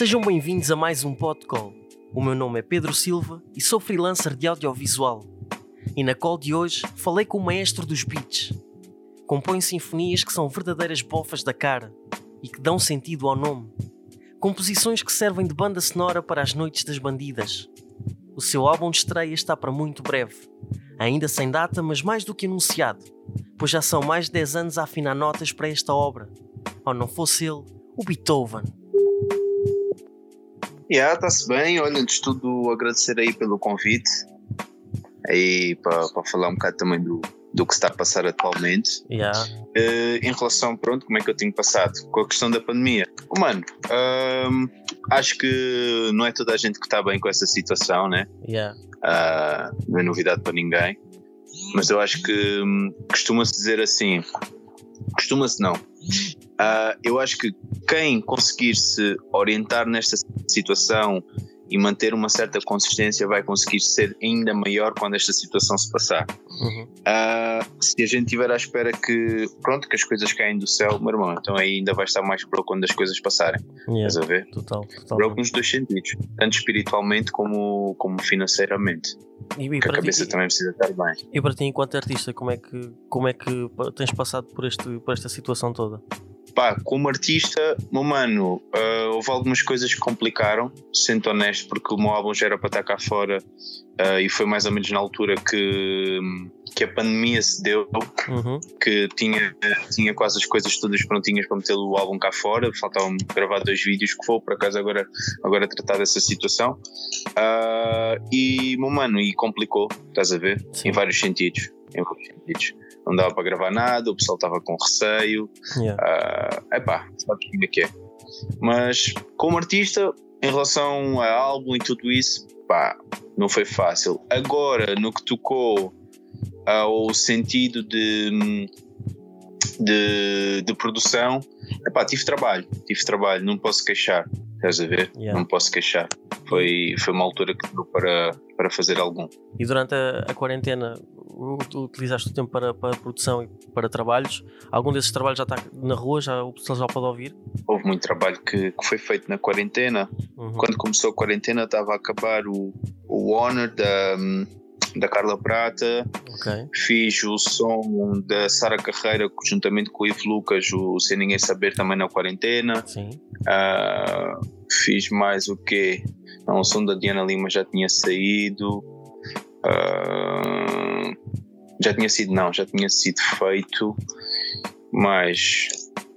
Sejam bem-vindos a mais um podcast. O meu nome é Pedro Silva e sou freelancer de audiovisual. E na call de hoje falei com o maestro dos beats. Compõe sinfonias que são verdadeiras bofas da cara e que dão sentido ao nome. Composições que servem de banda sonora para as noites das bandidas. O seu álbum de estreia está para muito breve, ainda sem data, mas mais do que anunciado, pois já são mais de 10 anos a afinar notas para esta obra. Ou não fosse ele, o Beethoven. Yeah, está-se bem. Olha, antes de tudo, agradecer aí pelo convite. Aí para falar um bocado também do, do que está a passar atualmente. Yeah. Uh, em relação, pronto, como é que eu tenho passado com a questão da pandemia. Oh, mano, um, acho que não é toda a gente que está bem com essa situação, né? Yeah. Uh, não é novidade para ninguém. Mas eu acho que um, costuma-se dizer assim. Costuma-se não. Uh, eu acho que quem conseguir se orientar nesta situação e manter uma certa consistência vai conseguir ser ainda maior quando esta situação se passar. Uhum. Uh, se a gente tiver à espera que pronto que as coisas caem do céu, meu irmão, então aí ainda vai estar mais broke quando as coisas passarem. Yeah. Estás a ver? Total, total. Broke nos dois sentidos, tanto espiritualmente como, como financeiramente. E, e Que a para cabeça ti, também precisa estar bem. e para ti, enquanto artista, como é que, como é que tens passado por, este, por esta situação toda? Pá, como artista, meu mano, ah, houve algumas coisas que complicaram, sendo honesto, porque o meu álbum já era para estar cá fora ah, e foi mais ou menos na altura que, que a pandemia se deu, Uhum. que tinha, tinha quase as coisas todas prontinhas para meter o álbum cá fora, faltavam gravar dois vídeos que vou por acaso agora, agora tratar dessa situação. Ah, e, meu mano, e complicou, estás a ver? Sim. Em vários sentidos. Em vários sentidos. Não dava para gravar nada, o pessoal estava com receio, Yeah. é epá, sabes como é que é. Mas como artista, em relação a álbum e tudo isso, pá, não foi fácil. Agora, no que tocou ao sentido de, de, de produção, epá, tive trabalho, tive trabalho, não posso queixar, estás a ver? Yeah. Não posso queixar. Foi, foi uma altura que deu para, para fazer algum. E durante a, a quarentena, tu utilizaste o tempo para, para produção e para trabalhos? Algum desses trabalhos já está na rua? Já, o pessoal já pode ouvir? Houve muito trabalho que, que foi feito na quarentena, Uhum. quando começou a quarentena estava a acabar o, o Honor da, da Carla Prata, Ok. fiz o som da Sara Carreira juntamente com o Ivo Lucas, o Sem Ninguém Saber também na quarentena. Ah, fiz mais o quê? Não, o som da Diana Lima já tinha saído, Ah, já tinha sido, não, já tinha sido feito, mas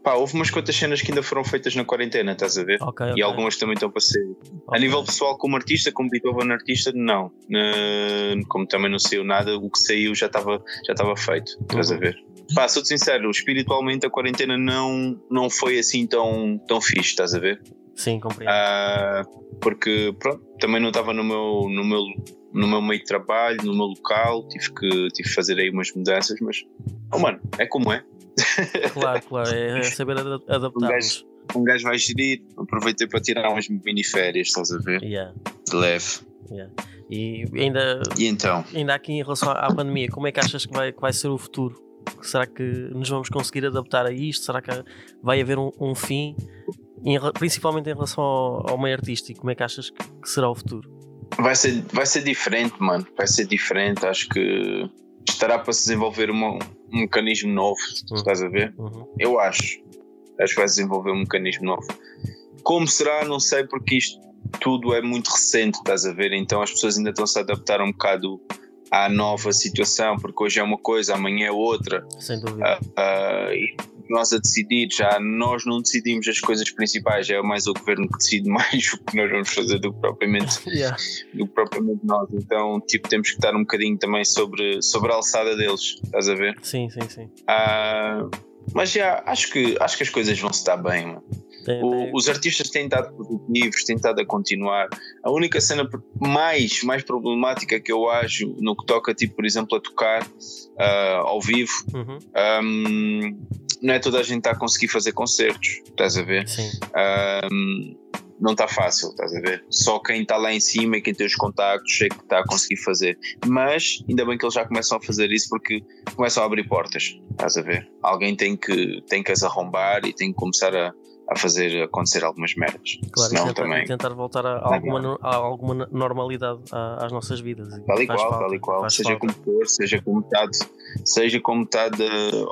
pá, houve umas quantas cenas que ainda foram feitas na quarentena, estás a ver? Ok. E ok, algumas também estão para ser a ok. nível pessoal, como artista, como Beethoven artista, não. Eh, como também não saiu nada, o que saiu já estava já estava feito. Estás a Uhum. ver? Pá, sou sincero, espiritualmente a quarentena não, não foi assim tão, tão fixe, estás a ver? Sim, compreendo. Ah, porque, pronto, também não estava no meu, no, meu, no meu meio de trabalho, no meu local, tive que, tive que fazer aí umas mudanças, mas, oh mano, é como é. Claro, claro. É, é saber ada- Um gajo, um gajo vai gerir, aproveitei para tirar umas mini férias, estás a ver? Yeah, De leve. yeah. E ainda, E então? ainda aqui em relação à à pandemia, como é que achas que vai, que vai ser o futuro? Será que nos vamos conseguir adaptar a isto? Será que vai haver um, um fim? Em principalmente em relação ao, ao meio artístico, como é que achas que, que será o futuro? Vai ser, vai ser diferente, mano. Vai ser diferente. Acho que estará para se desenvolver uma- um mecanismo novo. Uhum. Estás a ver? Uhum. Eu acho. Acho que vai se desenvolver um mecanismo novo. Como será, não sei, porque isto tudo é muito recente, estás a ver? Então as pessoas ainda estão-se a adaptar um bocado à nova situação, porque hoje é uma coisa, amanhã é outra. Sem dúvida. Ah, ah, e nós a decidir, já nós não decidimos as coisas principais, é mais o governo que decide mais o que nós vamos fazer do que propriamente Yeah. do que propriamente nós. Então, tipo, temos que estar um bocadinho também sobre, sobre a alçada deles, estás a ver? Sim, sim, sim. Ah, mas já, acho que, acho que as coisas vão se estar bem, mano. O- os artistas têm estado produtivos, têm estado a continuar. A única cena mais, mais problemática que eu acho no que toca, tipo, por exemplo, a tocar ah, ao vivo, Uhum. ahm, não é toda a gente está a conseguir fazer concertos, estás a ver? Sim. Ahm, não está fácil, estás a ver? Só quem está lá em cima e quem tem os contactos é que está a conseguir fazer. Mas ainda bem que eles já começam a fazer isso porque começam a abrir portas, estás a ver? Alguém tem que, tem que as arrombar e tem que começar a, a fazer acontecer algumas merdas. Claro, Senão tentar, também. e tentar voltar a, a alguma, no- a alguma normalidade às nossas vidas. Tal e qual, falta, tal e qual. Seja falta. como for, seja com metade, seja com metade,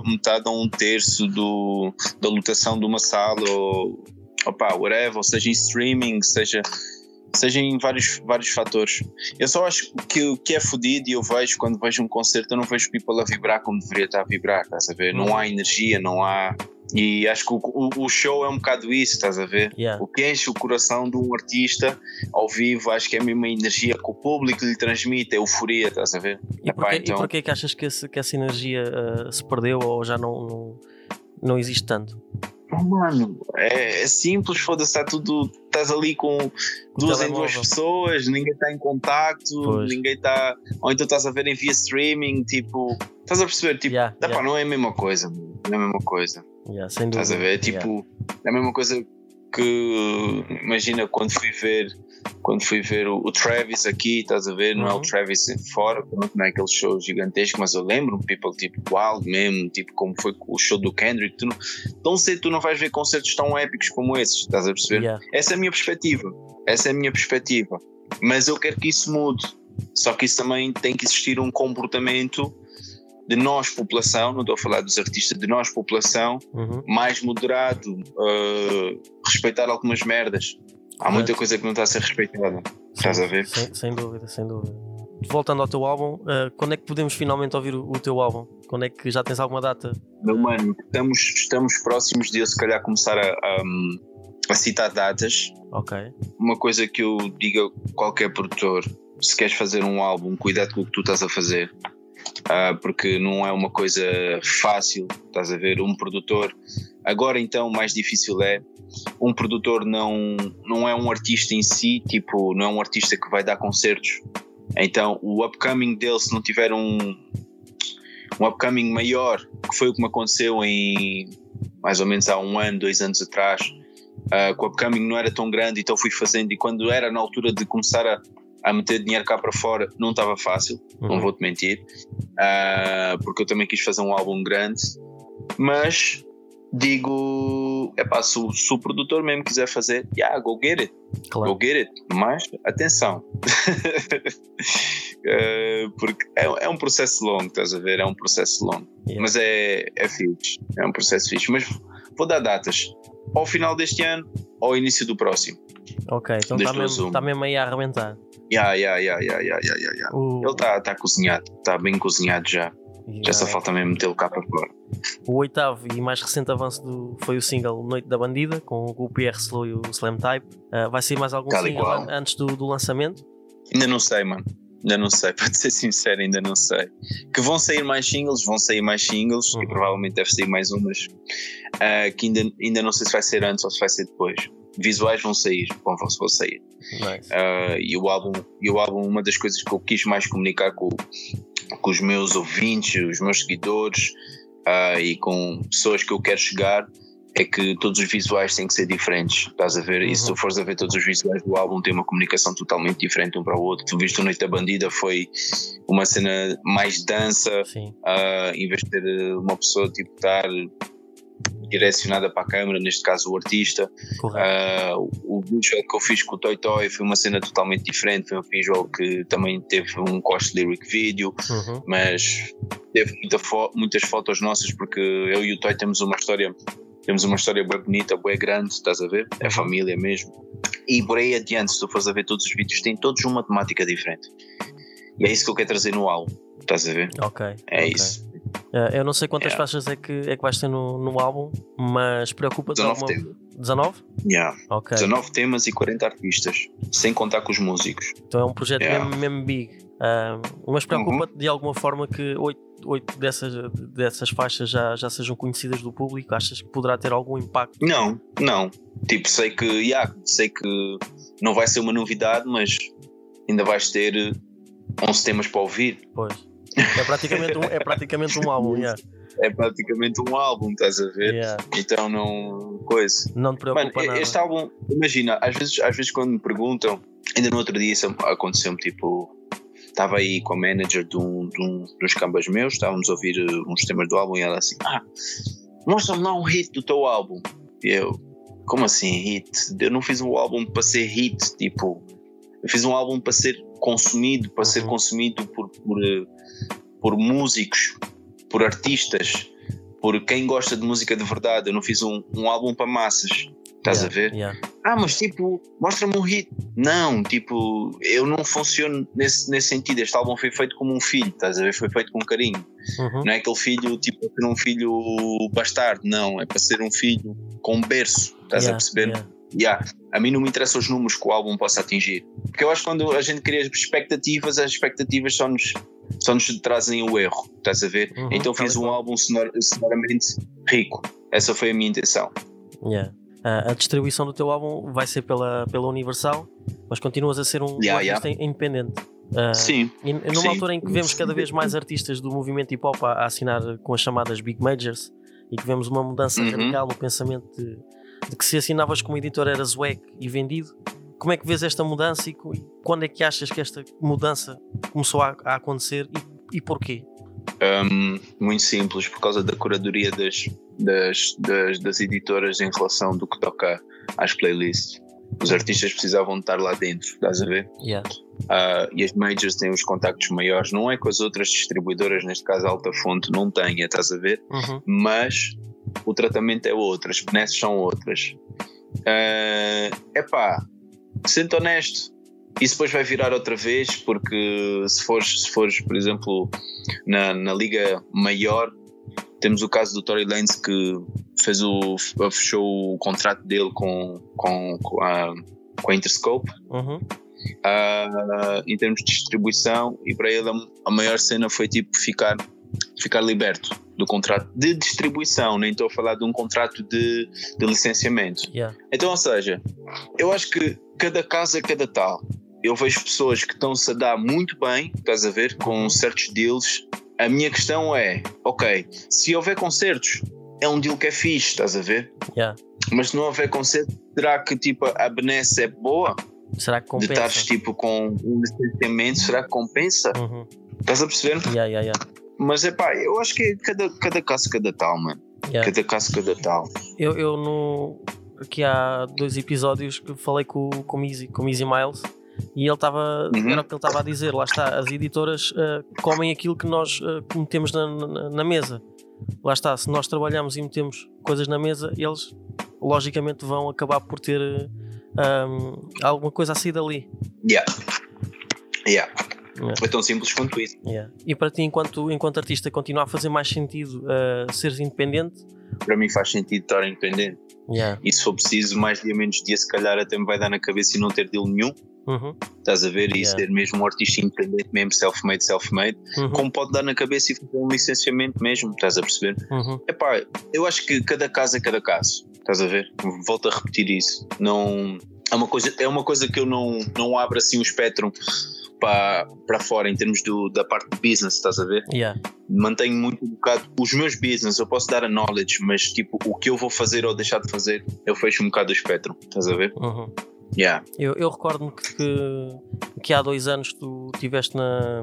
metade a um terço do, da lotação de uma sala, ou opa, whatever, ou seja em streaming, seja, seja em vários, vários fatores. Eu só acho que o que é fodido e eu vejo quando vejo um concerto, eu não vejo people a vibrar como deveria estar a vibrar, estás a ver? Uhum. Não há energia, não há. E acho que o, o, o show é um bocado isso, estás a ver? Yeah. O que enche o coração de um artista ao vivo, acho que é a mesma energia que o público lhe transmite, é euforia, estás a ver? E Epá, porquê, então- e porquê que achas que, esse- que essa energia ah, se perdeu ou já não, não, não existe tanto? Mano, é, é simples, foda-se, está tudo. Estás ali com duas em duas pessoas, ninguém está em contacto, Pois. ninguém está. Ou então estás a ver em via streaming, tipo. Estás a perceber? Tipo, Yeah, yeah, não é a mesma coisa, não é a mesma coisa. yeah. Estás a ver? Yeah. Tipo, é a mesma coisa que imagina quando fui ver quando fui ver o, o Travis aqui, estás a ver? Não é o Uhum. Travis fora, pronto, não é aquele show gigantesco, mas eu lembro-me, people, tipo, wild mesmo, tipo, como foi o show do Kendrick. Tu não, tão cedo tu não vais ver concertos tão épicos como esses, estás a perceber? Yeah. Essa é a minha perspectiva. Essa é a minha perspectiva. Mas eu quero que isso mude. Só que isso também tem que existir um comportamento de nós, população, não estou a falar dos artistas, de nós, população, Uhum. mais moderado, uh, respeitar algumas merdas. Há muita coisa que não está a ser respeitada. Estás a ver? Sem, sem dúvida, sem dúvida. Voltando ao teu álbum, ah, quando é que podemos finalmente ouvir o, o teu álbum? Quando é que já tens alguma data? Meu mano, estamos, estamos próximos de eu se calhar começar a, a, a citar datas. Ok. Uma coisa que eu digo a qualquer produtor: se queres fazer um álbum, cuidado com o que tu estás a fazer. Ah, porque não é uma coisa fácil, estás a ver? Um produtor, agora então mais difícil é um produtor não, não é um artista em si, tipo, não é um artista que vai dar concertos. Então o upcoming dele, se não tiver um, um upcoming maior, que foi o que me aconteceu em mais ou menos há um ano, dois anos atrás, ah, que o upcoming não era tão grande, então fui fazendo, e quando era na altura de começar a, a meter dinheiro cá para fora, não estava fácil não Uhum. vou-te mentir, Ah, porque eu também quis fazer um álbum grande, mas digo, é se, o- se o produtor mesmo quiser fazer, yeah, go get it, Claro. go get it, mas atenção, Ah, porque é, é um processo longo, estás a ver, é um processo longo, Yeah. mas é, é fixe, é um processo fixe, mas vou dar datas, ao final deste ano ou ao início do próximo. Ok, então está duas mesmo, tá mesmo aí a arrebentar. Yeah, yeah, yeah, yeah, yeah, yeah, yeah, yeah. O, Ele está tá cozinhado, está bem cozinhado já. Já só Yeah. falta mesmo metê-lo cá para fora. O oitavo e mais recente avanço do, foi o single Noite da Bandida, com o PR Slow e o Slam Type. Ah, vai sair mais algum single qual. antes do, do lançamento? Ainda não sei, mano. Ainda não sei, para ser sincero, ainda não sei. Que vão sair mais singles, vão sair mais singles Uhum. e provavelmente deve sair mais umas. ah, que ainda, ainda não sei se vai ser antes ou se vai ser depois. Visuais vão sair, vão, vão sair. Nice. Ah, e o álbum, e o álbum, uma das coisas que eu quis mais comunicar com, com os meus ouvintes, os meus seguidores ah, e com pessoas que eu quero chegar é que todos os visuais têm que ser diferentes. Estás a ver? E se Uhum. tu fores a ver todos os visuais do álbum, tem uma comunicação totalmente diferente um para o outro. Tu viste o Noite da Bandida, foi uma cena mais dança, ah, em vez de ter eh, uma pessoa tipo estar direcionada para a câmera, neste caso o artista. Ah, o visual que eu fiz com o Toy Toy foi uma cena totalmente diferente. Foi um visual que também teve um cost lyric video, Uhum. mas teve muita fo- muitas fotos nossas porque eu e o Toy temos uma história. Temos uma história bem bonita, bem grande, estás a ver? É Uhum. família mesmo. E por aí adiante, se tu fores a ver todos os vídeos, têm todos uma temática diferente. E é isso que eu quero trazer no álbum, estás a ver? Ok. É ok. isso. Ah, eu não sei quantas Yeah. faixas é que, é que vais ter no, no álbum, mas preocupa-te 19 alguma... temas. 19? Yeah. Ok. 19 temas e 40 artistas, sem contar com os músicos. Então é um projeto Yeah. Uhum. mesmo, mesmo big. Ah, mas preocupa-te de alguma forma que oito, oito dessas, dessas faixas já, já sejam conhecidas do público? Achas que poderá ter algum impacto? Não, não. Tipo, sei que, yeah, sei que não vai ser uma novidade, mas ainda vais ter eh, 11 temas para ouvir. Pois. É praticamente um, é praticamente um álbum, yeah. É praticamente um álbum, estás a ver? Yeah. Então não. Coisa. Não te Mano, preocupa nada. este álbum, imagina, às vezes, às vezes quando me perguntam, ainda no outro dia isso aconteceu-me, tipo, estava aí com a manager de um, de um dos cambas meus, estávamos a ouvir eh, uns temas do álbum e ela assim, ah, mostra-me lá um hit do teu álbum. E eu, como assim hit? Eu não fiz um álbum para ser hit, tipo, eu fiz um álbum para ser consumido, para uhum. ser consumido por, por, eh, por músicos, por artistas, por quem gosta de música de verdade. Eu não fiz um, um álbum para massas. Estás yeah, a ver? Yeah. Ah, mas tipo, mostra-me um hit. Não, tipo, eu não funciono nesse, nesse sentido. Este álbum foi feito como um filho, estás a ver? Foi feito com carinho. Uhum. Não é aquele filho, tipo, ser um filho bastardo, não. É para ser um filho com berço, estás yeah, a perceber? Yeah. A mim não me interessam os números que o álbum possa atingir. Porque eu acho que quando a gente cria expectativas, as expectativas só nos, só nos trazem o erro, estás a ver? Uhum, então fiz um álbum sonor, sonoramente rico. Essa foi a minha intenção. Yeah. Uh, a distribuição do teu álbum vai ser pela, pela Universal, mas continuas a ser um, yeah, artista yeah. independente. Uh, sim. E numa sim. altura em que vemos cada vez mais artistas do movimento hip hop a, a assinar com as chamadas Big Majors e que vemos uma mudança Uhum. radical no pensamento de, de que se assinavas como editor eras wack e vendido. Como é que vês esta mudança e e quando é que achas que esta mudança começou a, a acontecer e, e porquê? Um, muito simples, por causa da curadoria das, das, das, das editoras em relação do que toca às playlists. Os artistas precisavam estar lá dentro, estás a ver? Yeah. Ah, e as majors têm os contactos maiores, não é que as outras distribuidoras, neste caso Alta Fonte, não tenha, estás a ver? Uhum. Mas o tratamento é outro, as benesses são outras. É epá, sendo honesto, isso depois vai virar outra vez, porque se fores, se fores por exemplo, na, na liga maior, temos o caso do Tory Lanez que fez o, fechou o contrato dele com, com, com, a, com a Interscope Uhum. ah, em termos de distribuição e para ele a, a maior cena foi tipo ficar ficar liberto do contrato de distribuição, nem estou a falar de um contrato de, de licenciamento. Yeah. Então, ou seja, eu acho que cada caso é cada tal. Eu vejo pessoas que estão-se a dar muito bem, estás a ver, com certos deals. A minha questão é, ok, se houver concertos, é um deal que é fixe, estás a ver? Yeah. Mas se não houver concertos, será que tipo a benesse é boa? Será que de compensa? estares tipo com um licenciamento, será que compensa? Uhum. Estás a perceber? Yeah, yeah, yeah. Mas é pá, eu acho que é cada, cada caso, cada tal, mano. Yeah. Cada caso, cada tal. Eu, eu no. Aqui há dois episódios que falei com, com, o Easy, com o Easy Miles e ele estava. Uhum. Era o que ele estava a dizer, lá está, as editoras ah, comem aquilo que nós ah, metemos na, na, na mesa. Lá está, se nós trabalhamos e metemos coisas na mesa, eles logicamente vão acabar por ter ah, alguma coisa a sair dali. Yeah. Yeah. Yeah. É tão simples quanto isso. Yeah. E para ti, enquanto, enquanto artista, continua a fazer mais sentido uh, seres independente? Para mim faz sentido estar independente. Yeah. E se for preciso, mais dia menos dia, se calhar até me vai dar na cabeça e não ter deal nenhum. Uhum. Estás a ver? E Yeah. ser mesmo um artista independente, mesmo self-made, self-made. Uhum. Como pode dar na cabeça e fazer um licenciamento mesmo. Estás a perceber? Uhum. Epá, eu acho que cada caso é cada caso. Estás a ver? Volto a repetir isso. Não, é, uma coisa, é uma coisa que eu não, não abro assim o espectro para, para fora em termos do, da parte de business, estás a ver? Yeah. Mantenho muito um bocado os meus business, eu posso dar a knowledge, mas tipo, o que eu vou fazer ou deixar de fazer, eu fecho um bocado o espectro, estás a ver? Uhum. Yeah. Eu, eu recordo-me que, que, há dois anos tu estiveste na,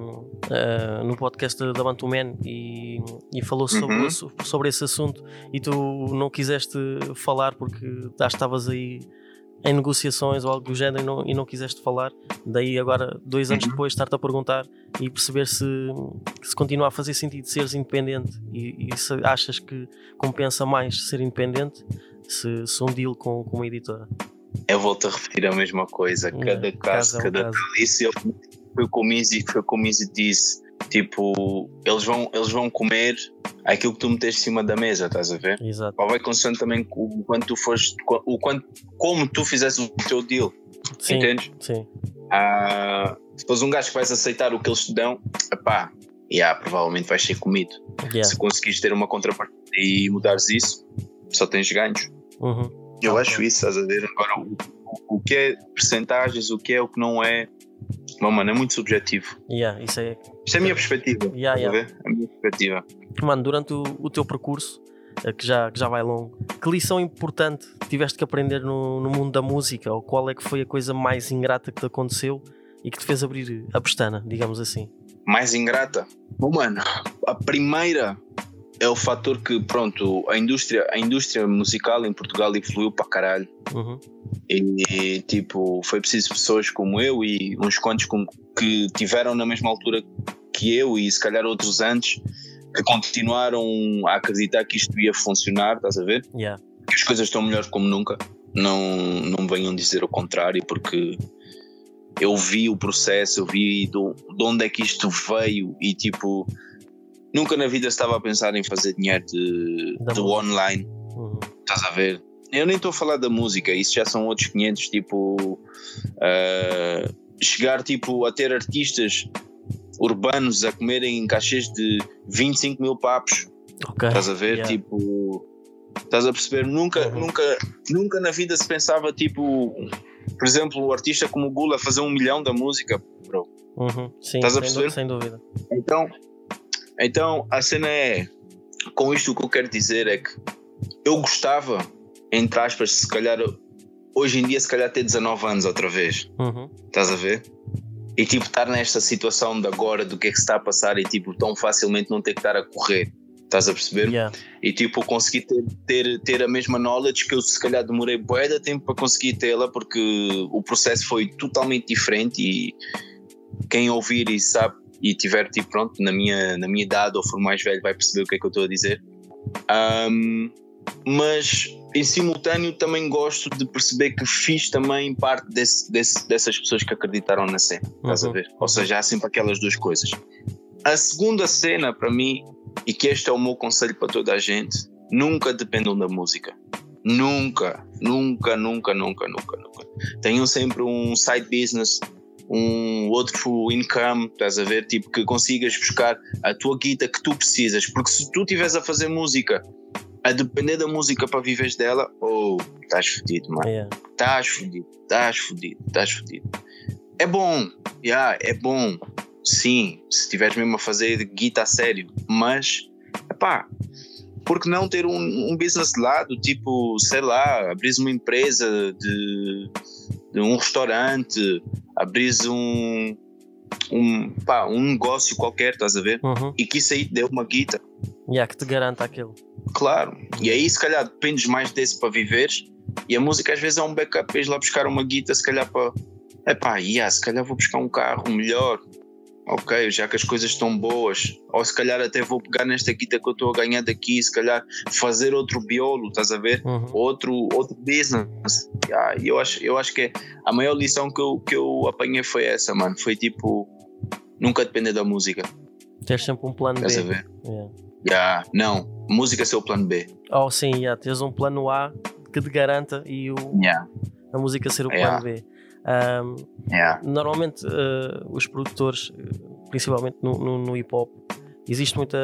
eh, no podcast da da Bantu Man e, e falou sobre, Uhum. esse- sobre esse assunto e tu não quiseste falar porque já estavas aí em negociações ou algo do género e não, e não quiseste falar. Daí agora, dois anos Uhum. depois, estar-te a perguntar e perceber se, se continua a fazer sentido seres independente e, e se achas que compensa mais ser independente se, se um deal com, com uma editora. Eu volto a repetir a mesma coisa, Yeah, cada caso é cada caso. Isso eu, foi como o Easy, foi como disse, tipo, eles vão, eles vão comer aquilo que tu meteste em cima da mesa, estás a ver? Exato. Ou vai consoante também o quanto tu fores, o quanto, como tu fizeste o teu deal, Sim, entendes? sim. Ah, se fores um gajo que vais aceitar o que eles te dão, pá, yeah, provavelmente vais ser comido. Yeah. Se conseguires ter uma contrapartida e mudares isso, só tens ganhos. Uhum. Eu Ah, acho isso, estás a ver? Agora, o, o- que é percentagens, o que é, o que não é, Bom, mano, é muito subjetivo. Yeah, isso é. Isto é a minha perspectiva. Yeah, yeah. ver? A minha perspectiva. Mano, durante o, o teu percurso, eh, que já, que já vai longo, que lição importante tiveste que aprender no, no mundo da música? Ou qual é que foi a coisa mais ingrata que te aconteceu e que te fez abrir a pestana, digamos assim? Mais ingrata. Bom, mano, a primeira é o fator que, pronto, a indústria, a indústria musical em Portugal evoluiu para caralho. Uhum. E, tipo, foi preciso pessoas como eu e uns quantos com, que tiveram na mesma altura que eu e se calhar outros antes que continuaram a acreditar que isto ia funcionar, estás a ver? Yeah. Que as coisas estão melhores como nunca. Não, não venham dizer o contrário, porque eu vi o processo, eu vi do, de onde é que isto veio e tipo, nunca na vida estava a pensar em fazer dinheiro de, música. online. Uhum. Estás a ver? Eu nem estou a falar da música, isso já são outros 500, tipo. ah, chegar tipo a ter artistas urbanos a comerem cachês de 25 mil papos, Ok. estás a ver? Yeah. Tipo. Estás a perceber? Nunca, Uhum. nunca, nunca na vida se pensava, tipo. Por exemplo, o artista como o Gula fazer um milhão da música, bro. Uhum. Sim, Estás a perceber? sem dúvida. Então, então a cena é, com isto o que eu quero dizer é que eu gostava, entre aspas, se calhar, hoje em dia, se calhar ter 19 anos outra vez, Uhum. estás a ver? E tipo, estar nesta situação de agora, do que é que se está a passar e tipo, tão facilmente não ter que estar a correr, estás a perceber? Yeah. E tipo, conseguir ter, ter, ter a mesma knowledge que eu se calhar demorei bué de tempo para conseguir tê-la, porque o processo foi totalmente diferente e quem ouvir e sabe e tiver tipo pronto na minha, na minha idade ou for mais velho vai perceber o que é que eu estou a dizer. Ahm, mas em simultâneo também gosto de perceber que fiz também parte desse, desse- dessas pessoas que acreditaram na cena, estás a Uhum. ver? Ou seja, há sempre aquelas duas coisas. A segunda cena para mim, e que este é o meu conselho para toda a gente, nunca dependam da música. Nunca, nunca, nunca, nunca, nunca, nunca. Tenham sempre um side business, um outro income, estás a ver? Tipo, que consigas buscar a tua guita que tu precisas. Porque se tu estiveres a fazer música, a depender da música para viveres dela, oh, estás fodido, mano. Yeah. Estás fodido, estás fodido, estás fodido. É bom, yeah, é bom, sim, se estiveres mesmo a fazer guita a sério, mas, pá, por que não ter um, um business de lado, tipo, sei lá, abris uma empresa de, de um restaurante, abris um, um, pá, um negócio qualquer, estás a ver? Uhum. E que isso aí te dê uma guita, Yeah, que te garanta aquilo. Claro, e aí se calhar dependes mais desse para viveres e a música às vezes é um backup, vais lá buscar uma guita se calhar para epá, yeah, se calhar vou buscar um carro melhor ok, já que as coisas estão boas ou se calhar até vou pegar nesta guita que eu estou a ganhar daqui se calhar fazer outro biolo, estás a ver? Uhum. Outro, outro business e eu, acho, eu acho que é a maior lição que eu, que eu apanhei foi essa, mano foi tipo, nunca depender da música Tens sempre um plano B. estás a ver? Yeah. Yeah, não, música é seu plano B Oh, sim, yeah, tens um plano A que te garanta e o, yeah, a música ser o plano B. Ahm, yeah. normalmente eh, os produtores, principalmente no, no- no hip hop, existe muita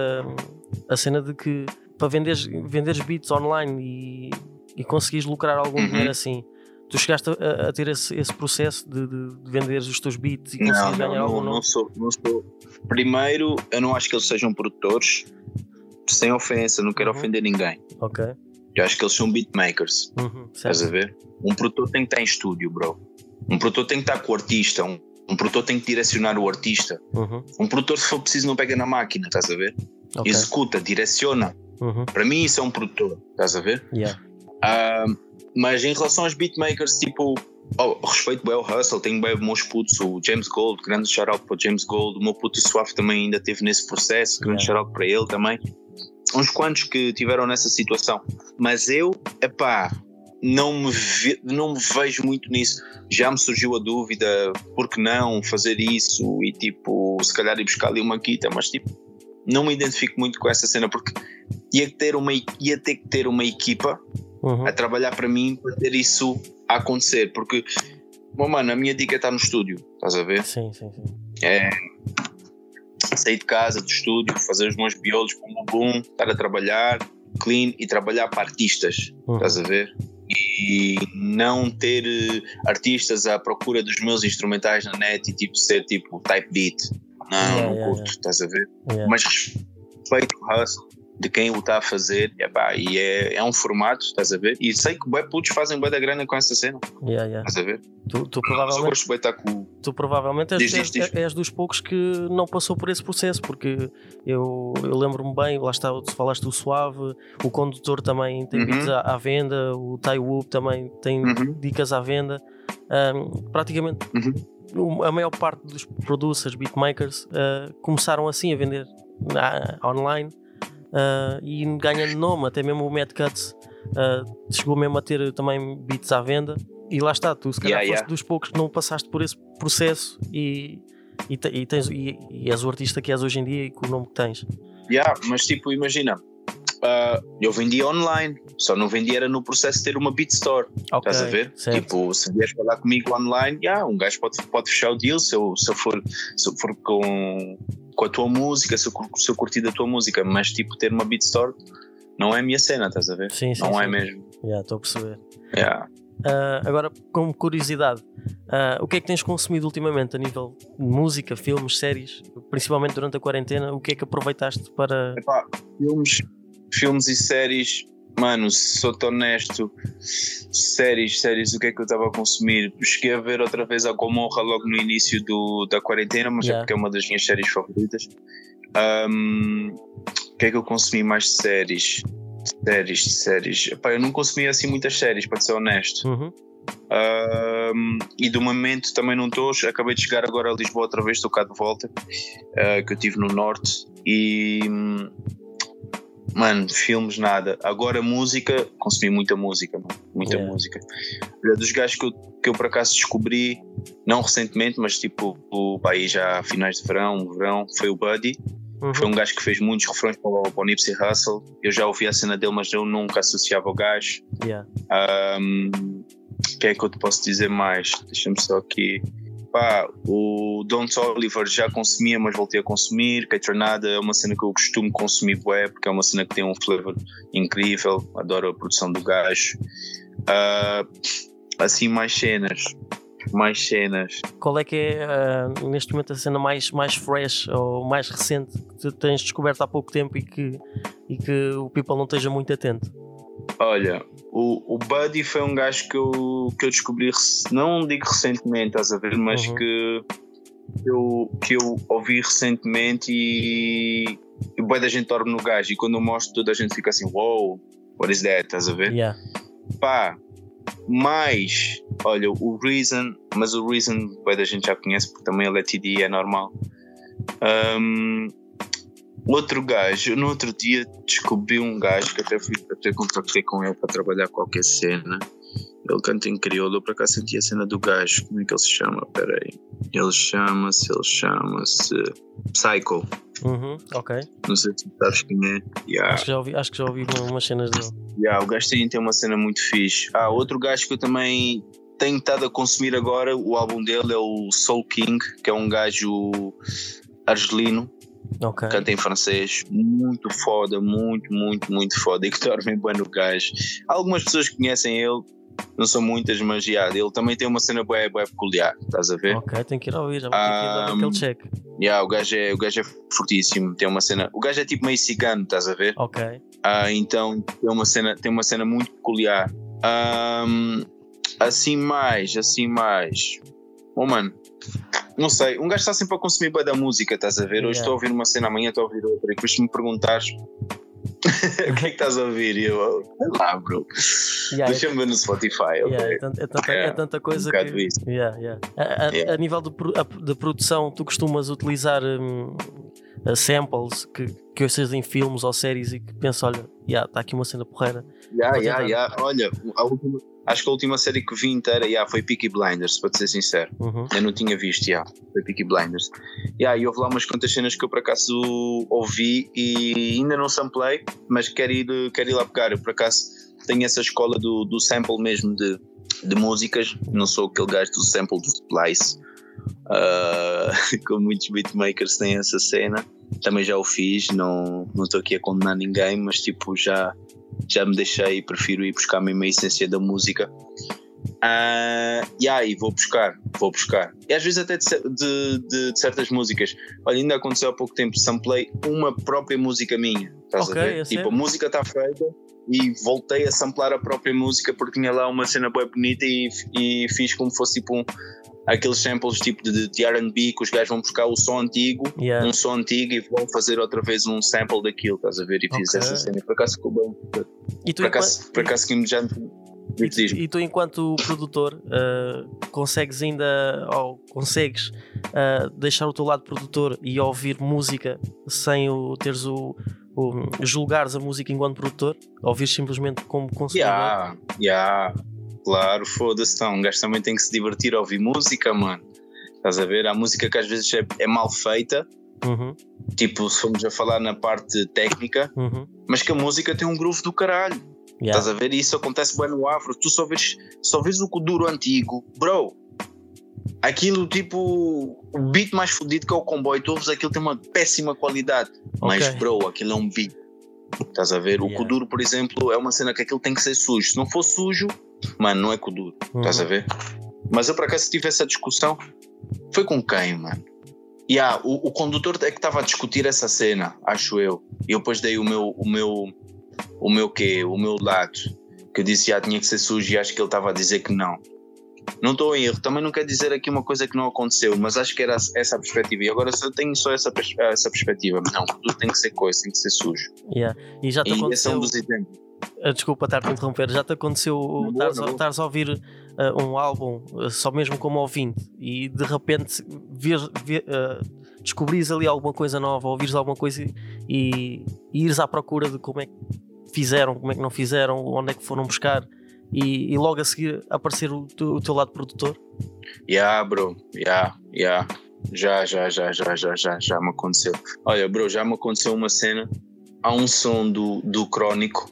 a cena de que para venderes, venderes beats online e, e conseguires lucrar algum Uhum. dinheiro assim. Tu chegaste a, a ter esse, esse processo de, de, de venderes os teus beats e Não, conseguires não, ganhar algum não, não sou, não sou. Primeiro, eu não acho que eles sejam produtores, sem ofensa, não quero Uhum. ofender ninguém. Ok. Eu acho que eles são beatmakers, Uhum, estás a ver? Um produtor tem que estar em estúdio, bro. Um produtor tem que estar com o artista, um, um produtor tem que direcionar o artista. Uhum, Um produtor, se for preciso, não pega na máquina, estás a ver? ok. Executa, direciona. Uhum, Para mim, isso é um produtor, estás a ver? yeah. Ah, mas em relação aos beatmakers, tipo, oh, respeito bem o Hustle, tenho bem meus putos, o James Gold, grande shout-out para o James Gold, o meu puto Suave também ainda esteve nesse processo, grande Yeah. shout-out para ele também. Uns quantos que tiveram nessa situação, mas eu, epá, não me, ve- não me vejo muito nisso. Já me surgiu a dúvida, por que não fazer isso e tipo, se calhar ir buscar ali uma guita, mas tipo, não me identifico muito com essa cena porque ia ter uma, ia ter que ter uma equipa Uhum, a trabalhar para mim para ter isso a acontecer. Porque, bom, mano, a minha dica está no estúdio, estás a ver? Sim, sim, sim. É sair de casa, do estúdio, fazer os meus biolos, bum, bum, estar a trabalhar, clean e trabalhar para artistas, Uhum. estás a ver? E não ter eh, artistas à procura dos meus instrumentais na net e tipo ser tipo type beat. Não, Yeah, não yeah, curto, estás a ver? Yeah. Mas respeito o hustle, de quem o está a fazer, e, epá, e é, é um formato, estás a ver? E sei que bué putos fazem bué da grana com essa cena, Yeah, yeah. estás a ver? Tu, tu provavelmente, com. tu provavelmente és, Diz, diz, diz. és dos poucos que não passou por esse processo, porque eu, eu lembro-me bem, lá está, tu falaste do Suave, o condutor também tem Uhum. à, à venda, o Tai Whoop também tem Uhum. dicas à venda. Ahm, praticamente Uhum. o- a maior parte dos producers, beatmakers, ah, começaram assim a vender na- online ah, e ganhando nome, até mesmo o Mad Cuts ah, chegou mesmo a ter também beats à venda. E lá está, tu se calhar Yeah, foste yeah. dos poucos que não passaste por esse processo e, e, te- e tens, e, e és o artista que és hoje em dia e com o nome que tens. Yeah, mas tipo, imagina, ah, eu vendia online, só não vendia era no processo de ter uma beat store. Ok, Estás a ver? certo. Tipo, se vieres falar comigo online, yeah, um gajo pode, pode fechar o deal se eu, se eu for, se eu for com, com a tua música, se eu, se eu curtir da tua música, mas tipo, ter uma beat store não é a minha cena, estás a ver? Sim, sim, não é sim. mesmo. Yeah, Estou a perceber. Yeah. Ah, agora, como curiosidade, ah, o que é que tens consumido ultimamente a nível de música, filmes, séries, principalmente durante a quarentena? O que é que aproveitaste para. Epá, filmes, filmes e séries, mano, sou-te honesto, séries, séries, o que é que eu estava a consumir? Cheguei a ver outra vez a Gomorra logo no início do, da quarentena, mas Yeah. é porque é uma das minhas séries favoritas. Ahm, o que é que eu consumi mais de séries? Séries, séries. Epá, eu não consumi assim muitas séries, para ser honesto. Uhum. Ahm, e do momento também não estou. Acabei de chegar agora a Lisboa outra vez, estou cá de volta, ah, que eu estive no Norte. E hum, mano, filmes nada. Agora música, consumi muita música, mano, muita Yeah. música. Olha, dos gajos que eu, que eu por acaso descobri, não recentemente, mas tipo o, pá, aí já finais de verão, verão, foi o Buddy. Uhum. Foi um gajo que fez muitos refrões para o, para o Nipsey Hussle. Eu já ouvi a cena dele, mas eu nunca associava ao gajo. Yeah. O que é que eu te posso dizer mais? Deixa-me só aqui. Pá, o Don Oliver já consumia, mas voltei a consumir. Catronada é uma cena que eu costumo consumir, bué, porque é uma cena que tem um flavor incrível. Adoro a produção do gajo. Ah, assim, mais cenas. Mais cenas. Qual é que é ah, neste momento a cena mais, mais fresh ou mais recente que tu tens descoberto há pouco tempo e que, e que o people não esteja muito atento? Olha, o, o Buddy foi um gajo que eu, que eu descobri, não digo recentemente, estás a ver, mas Uhum. que, eu, que eu ouvi recentemente e, e bué da gente dorme no gajo. E quando eu mostro, toda a gente fica assim: Wow, what is that? Estás a ver? Yeah. Pá, mais, olha, o Reason, mas o Reason, bué da gente já conhece porque também ele é TD, é normal. Ahm, outro gajo, no outro dia descobri um gajo que até fui até contactei com ele para trabalhar qualquer cena. Ele canta em crioulo, eu por acaso senti a cena do gajo. Como é que ele se chama? Peraí. Ele chama-se, ele chama-se Psycho. Uhum, ok. Não sei se sabes quem é. Yeah. Acho, que já ouvi, acho que já ouvi umas cenas dele. Yeah, o gajo tem, tem uma cena muito fixe. Ah, outro gajo que eu também tenho estado a consumir agora, o álbum dele é o Soul King, que é um gajo argelino, Ok. canta em francês, muito foda, muito, muito, muito foda, e que dorme bem no gajo. Algumas pessoas que conhecem ele, não são muitas, mas yeah, ele também tem uma cena bué, bué peculiar, estás a ver? Ok, tenho que ir ouvir, já vou ter que ir dar aquele check. Yeah, o, gajo é, o gajo é fortíssimo, tem uma cena. O gajo é tipo meio cigano, estás a ver? Ok. Ah, então tem uma cena, tem uma cena muito peculiar. Ahm, assim mais, assim mais. Oh mano, não sei. Um gajo está sempre a consumir bué da música, estás a ver? Hoje Yeah. estou a ouvir uma cena, amanhã estou a ouvir outra. E depois se me perguntares o que é que estás a ouvir, e eu, sei lá, bro. Yeah, Deixa-me ver no Spotify, ok? Yeah, é, tanta, é tanta- é Yeah, tanta coisa um que. Yeah, yeah. A, a- Yeah. a nível de, a- de produção, tu costumas utilizar hum, a samples que, que ouças em filmes ou séries e que pensas, olha, está aqui uma cena porreira. Yeah, yeah, tentar. yeah. Olha, última- acho que a última série que vi inteira yeah, foi Peaky Blinders, para te ser sincero. Uhum. Eu não tinha visto, já. Foi Peaky Blinders. Yeah, e houve lá umas quantas cenas que eu por acaso ouvi e ainda não samplei, mas quero ir, quero ir lá pegar. Eu por acaso tenho essa escola do, do sample mesmo de, de músicas. Não sou aquele gajo do sample do splice. Ah, como muitos beatmakers têm essa cena. Também já o fiz, não não estou aqui a condenar ninguém, mas tipo já, já me deixei e prefiro ir buscar mesmo a essência da música. Ah, e aí vou buscar, vou buscar. E às vezes até de, de- de- de certas músicas. Olha, ainda aconteceu há pouco tempo, samplei uma própria música minha, Estás Ok, a ver? sei. Tipo, a música está feita e voltei a samplar a própria música porque tinha lá uma cena bem bonita e, e fiz como fosse tipo um, aqueles samples tipo de, de RB que os gajos vão buscar o som antigo, Yeah. um som antigo e vão fazer outra vez um sample daquilo, estás a ver? E fiz Ok. essa cena. Por acaso ficou bem. E tu, Por acaso, por acaso que já E, diz e tu, enquanto produtor, ah, consegues ainda, ou consegues ah, deixar o teu lado produtor e ouvir música sem o, teres o, o- julgares a música enquanto produtor? Ouvir simplesmente como consumidor? Yeah, yeah, claro, foda-se, então, um gajo também tem que se divertir a ouvir música, mano. Estás a ver? Há música que às vezes é, é mal feita, Uhum, tipo, se formos a falar na parte técnica, uhum, mas que a música tem um groove do caralho. yeah. Estás a ver? E isso acontece bem no Afro. Tu só vês, só vês o duro antigo, bro. Aquilo tipo. O beat mais fodido que é o comboio, tu ouves aquilo tem uma péssima qualidade. Mas, Ok. bro, aquilo é um beat. Estás a ver? O Yeah. Kuduro, por exemplo, é uma cena que aquilo tem que ser sujo. Se não for sujo, mano, não é Kuduro. Estás a Uhum. ver? Mas eu, por acaso, tive essa discussão. Foi com quem, mano? Yeah, o, o condutor é que estava a discutir essa cena, acho eu. E eu depois dei o meu, o meu, o meu quê? O meu lado. Que eu disse já tinha que ser sujo e acho que ele estava a dizer que não. Não estou em erro. Também não quero dizer aqui uma coisa que não aconteceu, mas acho que era essa a perspectiva. E agora só tenho só essa, pers- essa perspectiva. Não, tudo tem que ser coisa, tem que ser sujo. Yeah. E já te E esse é aconteceu. um dos exemplos. Ah, Desculpa estar-te a interromper, já te aconteceu estares na a- ouvir ah, um álbum ah, só mesmo como ouvinte e de repente ver, ver, ah, descobrires ali alguma coisa nova, ouvires alguma coisa e, e ires à procura de como é que fizeram, como é que não fizeram, onde é que foram buscar e, e logo a seguir aparecer o, teu- o teu lado produtor? Yeah, bro. Yeah, yeah. Já, já, já, já, já, já, já me aconteceu. Olha, bro, já me aconteceu uma cena. Há um som do, do Crónico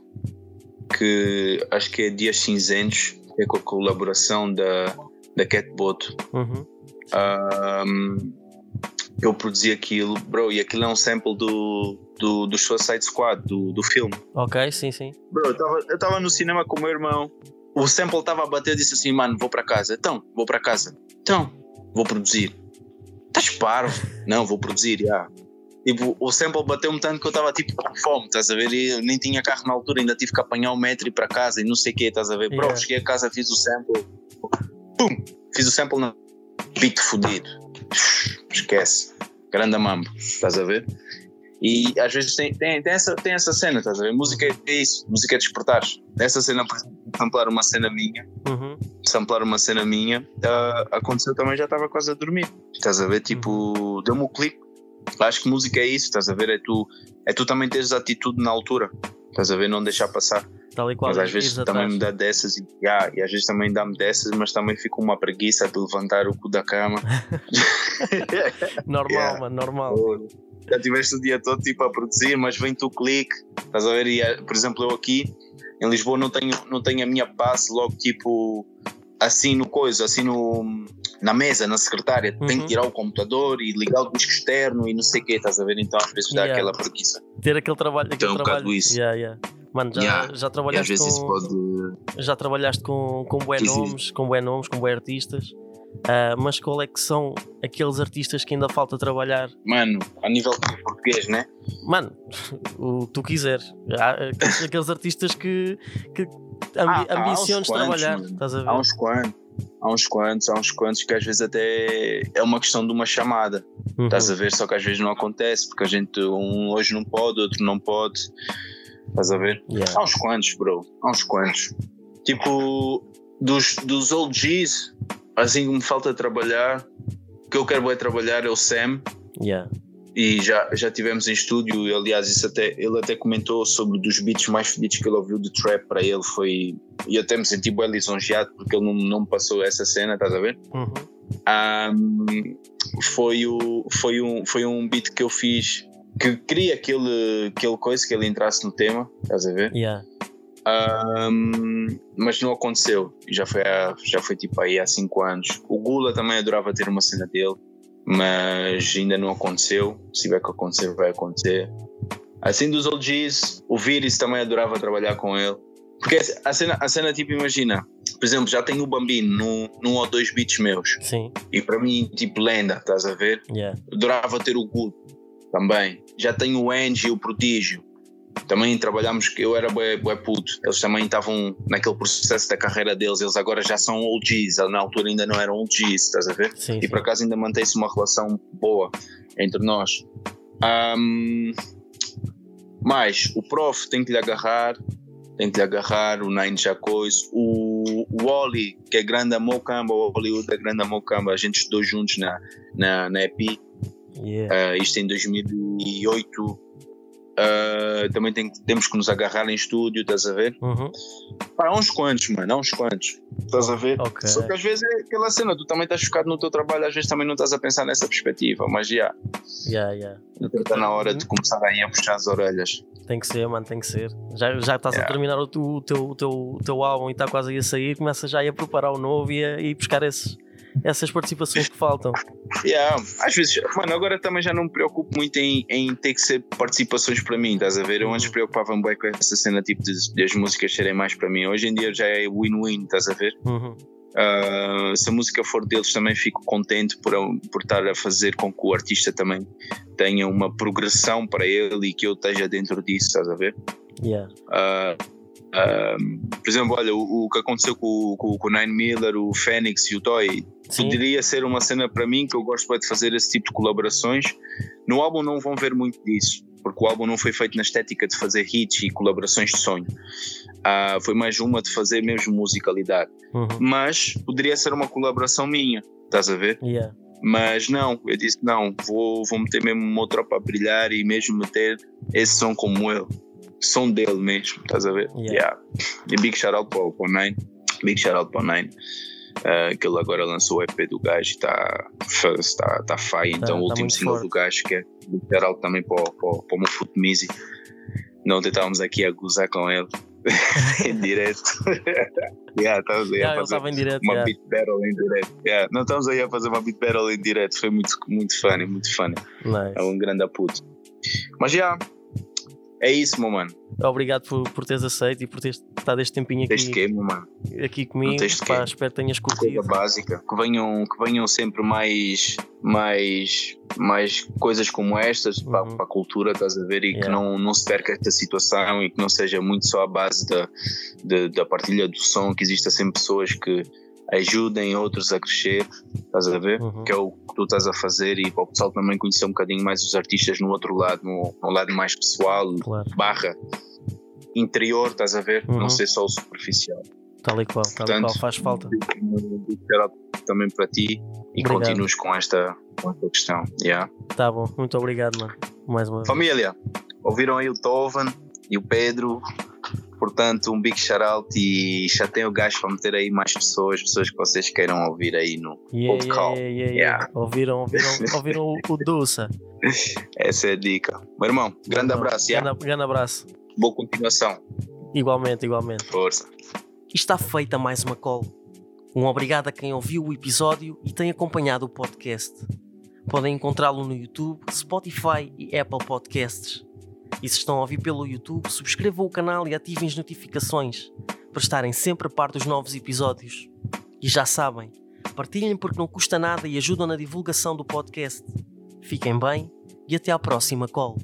que acho que é Dias Cinzentos, é com a colaboração da, da Catboto. Uhum. Um, eu produzi aquilo, bro, e aquilo é um sample do, do, do Suicide Squad, do, do filme. Ok, sim, sim. Bro, eu tava, eu tava no cinema com o meu irmão. O sample estava a bater, eu disse assim, mano, vou para casa. Então, vou para casa. Então, vou produzir. Estás parvo? Não, vou produzir, já. Tipo, o sample bateu-me tanto que eu estava tipo com fome, estás a ver? E nem tinha carro na altura, ainda tive que apanhar o metro e ir para casa e não sei o que, estás a ver? Bro, Yeah. cheguei a casa, fiz o sample. Pum! Fiz o sample na beat fodido. Esquece. Grande mambo, estás a ver? E às vezes tem, tem, tem, essa, tem essa cena, estás a ver? Música é isso, música é despertar. Essa cena, por exemplo, samplar uma cena minha, Uhum. samplar uma cena minha, ah, aconteceu também, já estava quase a dormir. Estás a ver? Tipo, deu-me um clique. Acho que música é isso, estás a ver? É tu, é tu também teres atitude na altura. Estás a ver? Não deixar passar. Tal e qual. mas às vezes também atrás. me dá dessas e, yeah, e às vezes também dá-me dessas, mas também fico uma preguiça de levantar o cu da cama. Normal, Yeah. mano, normal. Já tiveste o dia todo tipo a produzir, mas vem-te o clique, estás a ver? E, eh, por exemplo, eu aqui em Lisboa não tenho, não tenho a minha base logo tipo assim no coisa, assim no, na mesa, na secretária. Tenho Uhum. que tirar o computador e ligar o disco externo e não sei o que, estás a ver? Então às vezes dá Yeah. aquela preguiça. Ter aquele trabalho. Então Aquele é um trabalho. bocado isso. Yeah, yeah. Mano, já, Yeah. já E às trabalhaste com. pode. já trabalhaste com, com bué nomes, com bué nomes, com bué artistas, Ah, mas qual é que são aqueles artistas que ainda falta trabalhar? Mano, a nível português, né? Mano, o que tu quiseres. Aqueles, aqueles artistas que, que ambi Ah, ambiciones trabalhar, mano. estás a ver? Há uns quantos. Há uns quantos, há uns quantos que às vezes até é uma questão de uma chamada. Uhum. Estás a ver? Só que às vezes não acontece, porque a gente um hoje não pode, outro não pode. Estás a ver? Yeah. Há uns quantos, bro. Há uns quantos. Tipo, dos, dos OGs, assim que me falta trabalhar, o que eu quero é trabalhar é o Sam. Yeah. E já, já tivemos em estúdio, e aliás, isso até, ele até comentou sobre dos beats mais fedidos que ele ouviu de trap para ele. Foi. E eu até me senti bem lisonjeado porque ele não, não me passou essa cena, estás a ver? Uhum. Um, foi, o, foi, um, foi um beat que eu fiz que queria aquele, aquele coisa que ele entrasse no tema, estás a ver? Yeah. Um, mas não aconteceu. Já foi, há, já foi tipo aí há 5 anos. O Gula também adorava ter uma cena dele, mas ainda não aconteceu. Se tiver que acontecer, vai acontecer. Assim dos OGs, o Viris também adorava trabalhar com ele. Porque a cena, a cena tipo, imagina, por exemplo, já tenho o Bambino num, num ou dois beats meus. Sim. E para mim, tipo, lenda, estás a ver? Yeah. Adorava ter o Guto também. Já tenho o Angie e o Prodígio. Também trabalhámos que eu era bué, bué puto, eles também estavam naquele processo da carreira deles, eles agora já são OGs, na altura ainda não eram OGs, estás a ver? Sim, E por sim. acaso ainda mantém-se uma relação boa entre nós. Ahm, mais, o prof tem que lhe agarrar, tem que lhe agarrar, o Nine já coisa, o, o Oli, que é grande a Mocamba, o Hollywood é grande a Mocamba, a gente estudou juntos na, na, na EP, Yeah. ah, isto em 2008. Ah, também tem, temos que nos agarrar em estúdio, estás a ver? Uhum. Pá, há uns quantos, mano, há uns quantos. Estás a ver? Ok. Só que às vezes é aquela cena, tu também estás focado no teu trabalho, às vezes também não estás a pensar nessa perspectiva, mas já, Yeah, yeah. está na hora de começar aí a puxar as orelhas. Tem que ser, mano, tem que ser. Já, já estás a Yeah. terminar o, o teu, o, teu, o teu álbum e está quase aí a sair, começa já aí a preparar o novo e a, e buscar esses, essas participações que faltam. Yeah, às vezes, mano, agora também já não me preocupo muito em, em ter que ser participações para mim, estás a ver? Eu antes Uhum. preocupava-me bem com essa cena tipo de, de as músicas serem mais para mim. Hoje em dia já é win-win, estás a ver? Uhum. Ah, se a música for deles, também fico contente por, por estar a fazer com que o artista também tenha uma progressão para ele e que eu esteja dentro disso, estás a ver? Yeah. Ah, ah, por exemplo, olha, o, o que aconteceu com, com, com o Nine Miller, o Fênix e o Toy, Sim. poderia ser uma cena para mim que eu gosto de fazer esse tipo de colaborações. No álbum não vão ver muito disso, porque o álbum não foi feito na estética de fazer hits e colaborações de sonho. Ah, foi mais uma de fazer mesmo musicalidade. Uhum. Mas poderia ser uma colaboração minha, estás a ver? Yeah. Mas não, eu disse não, vou, vou meter mesmo uma outra para brilhar e mesmo meter esse som como ele. Som dele mesmo, estás a ver? Yeah. Yeah. E big shout out para, o- Nine. Big shout out para o Nine. Uh, que ele agora lançou o EP do gajo e está tá, tá fire. Então tá o último single forte. do gajo que é big shout out também para, o- para, para o meu Foot Mizzy. Não estávamos aqui a gozar com ele em direto. yeah, estávamos aí Yeah, a fazer em direto. uma yeah. beat battle em direto. Yeah, não estamos aí a fazer uma beat battle em direto, foi muito, muito funny, muito funny. Nice. É um grande puto. Mas já, é isso, meu mano. Obrigado por, por teres aceito e por teres estado este tempinho aqui, quê, meu mano? aqui comigo. tens de Pá, quê? espero que tenhas Coisa curtido. básica. Que venham, que venham sempre mais, mais, mais coisas como estas para, Uhum. para a cultura, estás a ver? E que Yeah. não, não se perca esta situação e que não seja muito só a base da, da, da partilha do som, que exista sempre pessoas que ajudem outros a crescer, estás a ver? Uhum. que é o que tu estás a fazer e para o pessoal também conhecer um bocadinho mais os artistas no outro lado, no, no lado mais pessoal, Claro, barra interior, estás a ver? Uhum. Não ser só o superficial. tal e qual, tal e Portanto, qual, faz falta. Também para ti e Obrigado. continues com esta, com esta questão. Yeah. Tá bom, muito obrigado, mano. Mais uma vez. Família, ouviram aí o Tovan e o Pedro. Portanto, um big shout out e chateiem o gajo para meter aí mais pessoas, pessoas que vocês queiram ouvir aí no Yeah, Old Call. yeah, yeah, yeah. Ouviram, ouviram, ouviram o, o Dussa. Essa é a dica. Meu irmão, grande abraço. Grande, grande abraço. boa continuação. Igualmente, igualmente. Força. Está feita mais uma call. Um obrigado a quem ouviu o episódio e tem acompanhado o podcast. Podem encontrá-lo no YouTube, Spotify e Apple Podcasts. E se estão a ouvir pelo YouTube, subscrevam o canal e ativem as notificações para estarem sempre a par dos novos episódios. E já sabem, partilhem porque não custa nada e ajudam na divulgação do podcast. Fiquem bem e até à próxima call.